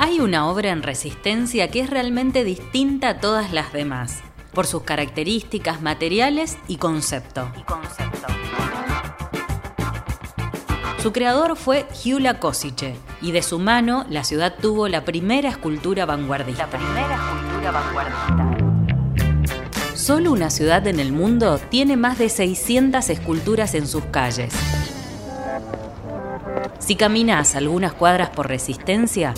Hay una obra en Resistencia que es realmente distinta a todas las demás, por sus características materiales y concepto. Su creador fue Giula Kosice, y de su mano la ciudad tuvo la primera escultura vanguardista. La primera escultura vanguardista. Solo una ciudad en el mundo tiene más de 600 esculturas en sus calles. Si caminas algunas cuadras por resistencia,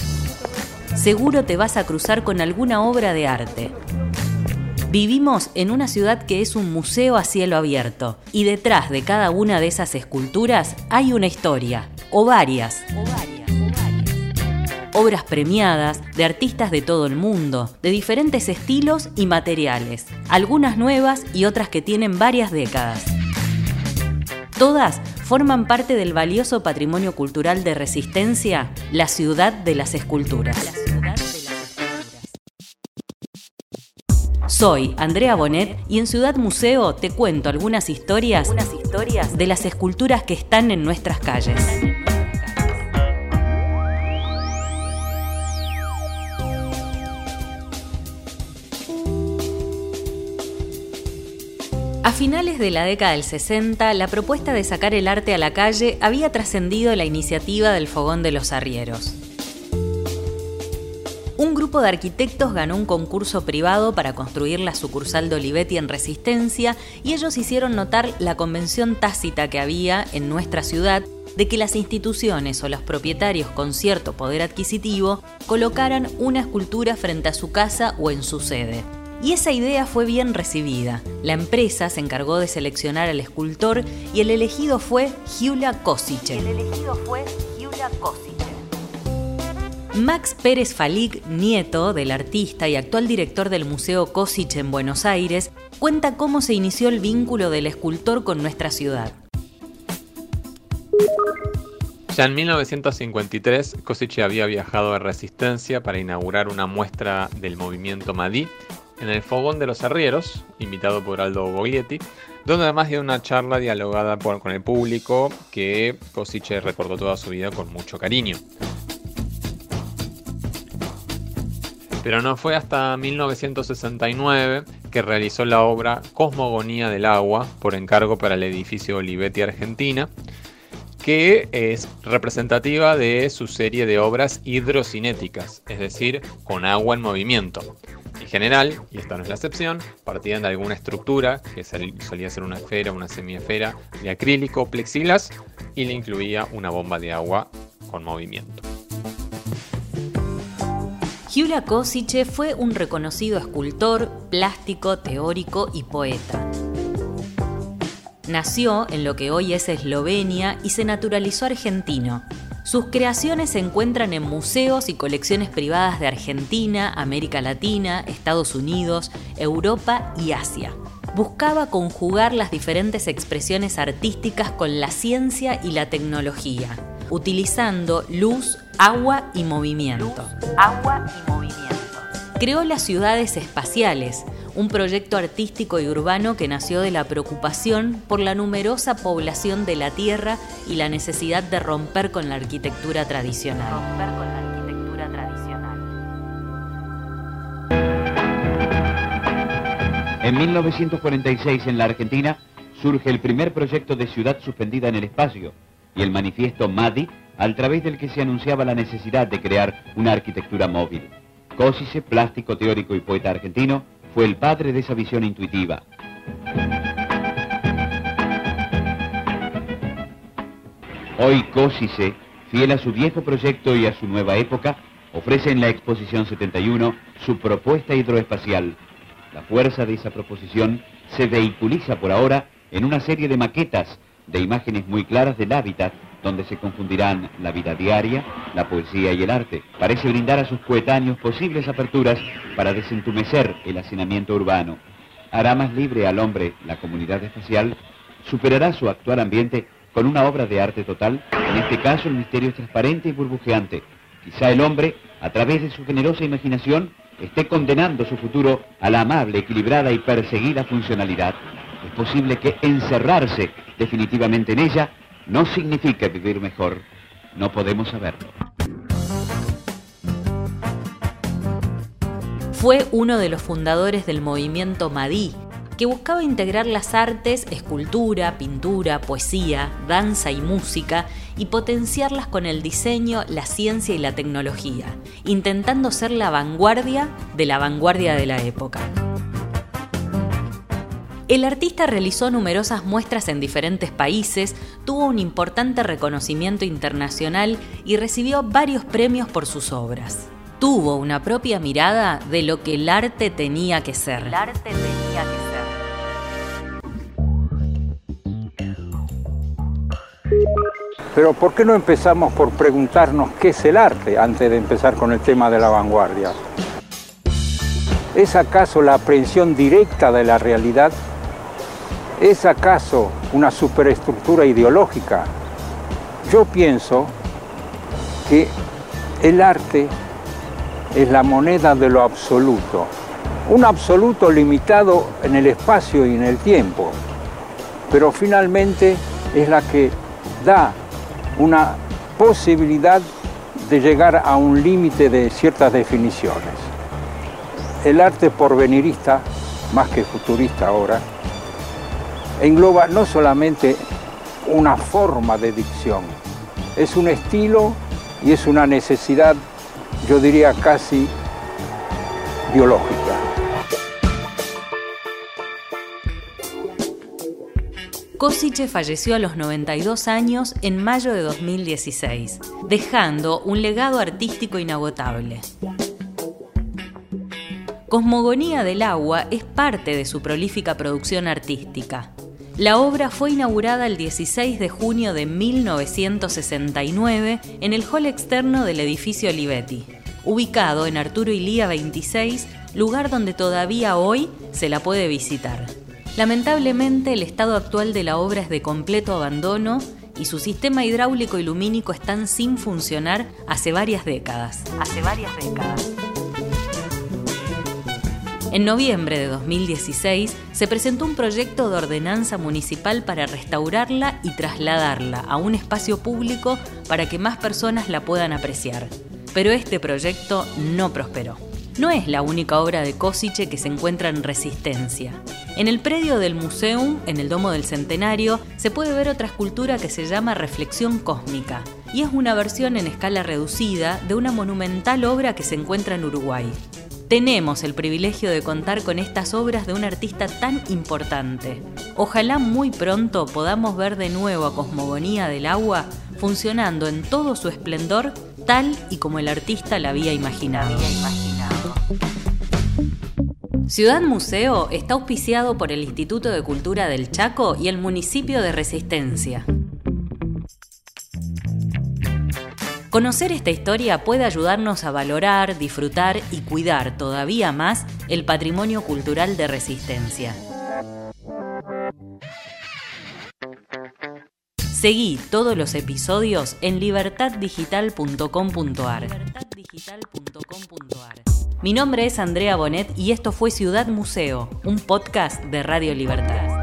seguro te vas a cruzar con alguna obra de arte. Vivimos en una ciudad que es un museo a cielo abierto y detrás de cada una de esas esculturas hay una historia, o varias. Obras premiadas de artistas de todo el mundo, de diferentes estilos y materiales, algunas nuevas y otras que tienen varias décadas. Todas forman parte del valioso patrimonio cultural de Resistencia, la ciudad de las esculturas. Soy Andrea Bonet y en Ciudad Museo te cuento algunas historias, historias de las esculturas que están en nuestras calles. A finales de la década del 60, la propuesta de sacar el arte a la calle había trascendido la iniciativa del Fogón de los Arrieros un grupo de arquitectos ganó un concurso privado para construir la sucursal de Olivetti en Resistencia y ellos hicieron notar la convención tácita que había en nuestra ciudad de que las instituciones o los propietarios con cierto poder adquisitivo colocaran una escultura frente a su casa o en su sede. Y esa idea fue bien recibida. La empresa se encargó de seleccionar al escultor y el elegido fue Giula Kosice. El elegido fue Giula Kosice. Max Pérez Falik, nieto del artista y actual director del Museo Kosice en Buenos Aires, cuenta cómo se inició el vínculo del escultor con nuestra ciudad. Ya en 1953, Kosice había viajado a Resistencia para inaugurar una muestra del movimiento Madí en el Fogón de los Arrieros, invitado por Aldo Boglietti, donde además dio una charla dialogada con el público que Kosice recordó toda su vida con mucho cariño. pero no fue hasta 1969 que realizó la obra Cosmogonía del Agua por encargo para el edificio Olivetti Argentina, que es representativa de su serie de obras hidrocinéticas, es decir, con agua en movimiento. En general, y esta no es la excepción, partían de alguna estructura, que solía ser una esfera, una semiesfera de acrílico plexiglas, y le incluía una bomba de agua con movimiento. Giula Kosice fue un reconocido escultor, plástico, teórico y poeta. Nació en lo que hoy es Eslovenia y se naturalizó argentino. Sus creaciones se encuentran en museos y colecciones privadas de Argentina, América Latina, Estados Unidos, Europa y Asia. Buscaba conjugar las diferentes expresiones artísticas con la ciencia y la tecnología, utilizando luz, agua y movimiento. agua y movimiento. Creó las ciudades espaciales, un proyecto artístico y urbano que nació de la preocupación por la numerosa población de la Tierra y la necesidad de romper con la arquitectura tradicional. En 1946 en la Argentina surge el primer proyecto de ciudad suspendida en el espacio y el manifiesto MADI a través del que se anunciaba la necesidad de crear una arquitectura móvil. Cósice, plástico teórico y poeta argentino, fue el padre de esa visión intuitiva. Hoy Cósice, fiel a su viejo proyecto y a su nueva época, ofrece en la exposición 71 su propuesta hidroespacial. La fuerza de esa proposición se vehiculiza por ahora en una serie de maquetas de imágenes muy claras del hábitat donde se confundirán la vida diaria, la poesía y el arte. Parece brindar a sus coetáneos posibles aperturas para desentumecer el hacinamiento urbano. Hará más libre al hombre la comunidad espacial, superará su actual ambiente con una obra de arte total, en este caso el misterio es transparente y burbujeante. Quizá el hombre, a través de su generosa imaginación, esté condenando su futuro a la amable, equilibrada y perseguida funcionalidad. Es posible que encerrarse definitivamente en ella no significa vivir mejor. No podemos saberlo. Fue uno de los fundadores del movimiento Madí, que buscaba integrar las artes, escultura, pintura, poesía, danza y música y potenciarlas con el diseño, la ciencia y la tecnología, intentando ser la vanguardia de la vanguardia de la época. El artista realizó numerosas muestras en diferentes países, tuvo un importante reconocimiento internacional y recibió varios premios por sus obras. Tuvo una propia mirada de lo que el arte tenía que ser. El arte tenía que ser. Pero ¿por qué no empezamos por preguntarnos qué es el arte antes de empezar con el tema de la vanguardia? ¿Es acaso la aprehensión directa de la realidad? ¿Es acaso una superestructura ideológica? Yo pienso que el arte es la moneda de lo absoluto, un absoluto limitado en el espacio y en el tiempo, pero finalmente es la que da una posibilidad de llegar a un límite de ciertas definiciones. El arte porvenirista, más que futurista ahora, engloba no solamente una forma de dicción, es un estilo y es una necesidad, yo diría casi biológica. Kosice falleció a los 92 años en mayo de 2016, dejando un legado artístico inagotable. Cosmogonía del agua es parte de su prolífica producción artística. La obra fue inaugurada el 16 de junio de 1969 en el hall externo del edificio Olivetti, ubicado en Arturo Ilía 26, lugar donde todavía hoy se la puede visitar. Lamentablemente, el estado actual de la obra es de completo abandono y su sistema hidráulico y lumínico están sin funcionar hace varias décadas. Hace varias décadas. En noviembre de 2016 se presentó un proyecto de ordenanza municipal para restaurarla y trasladarla a un espacio público para que más personas la puedan apreciar. Pero este proyecto no prosperó. No es la única obra de Kosice que se encuentra en resistencia. En el predio del Museum, en el Domo del Centenario, se puede ver otra escultura que se llama Reflexión Cósmica, y es una versión en escala reducida de una monumental obra que se encuentra en Uruguay. Tenemos el privilegio de contar con estas obras de un artista tan importante. Ojalá muy pronto podamos ver de nuevo a Cosmogonía del Agua funcionando en todo su esplendor tal y como el artista la había imaginado. Ciudad Museo está auspiciado por el Instituto de Cultura del Chaco y el municipio de Resistencia. Conocer esta historia puede ayudarnos a valorar, disfrutar y cuidar todavía más el patrimonio cultural de Resistencia. Seguí todos los episodios en libertaddigital.com.ar. Mi nombre es Andrea Bonet y esto fue Ciudad Museo, un podcast de Radio Libertad.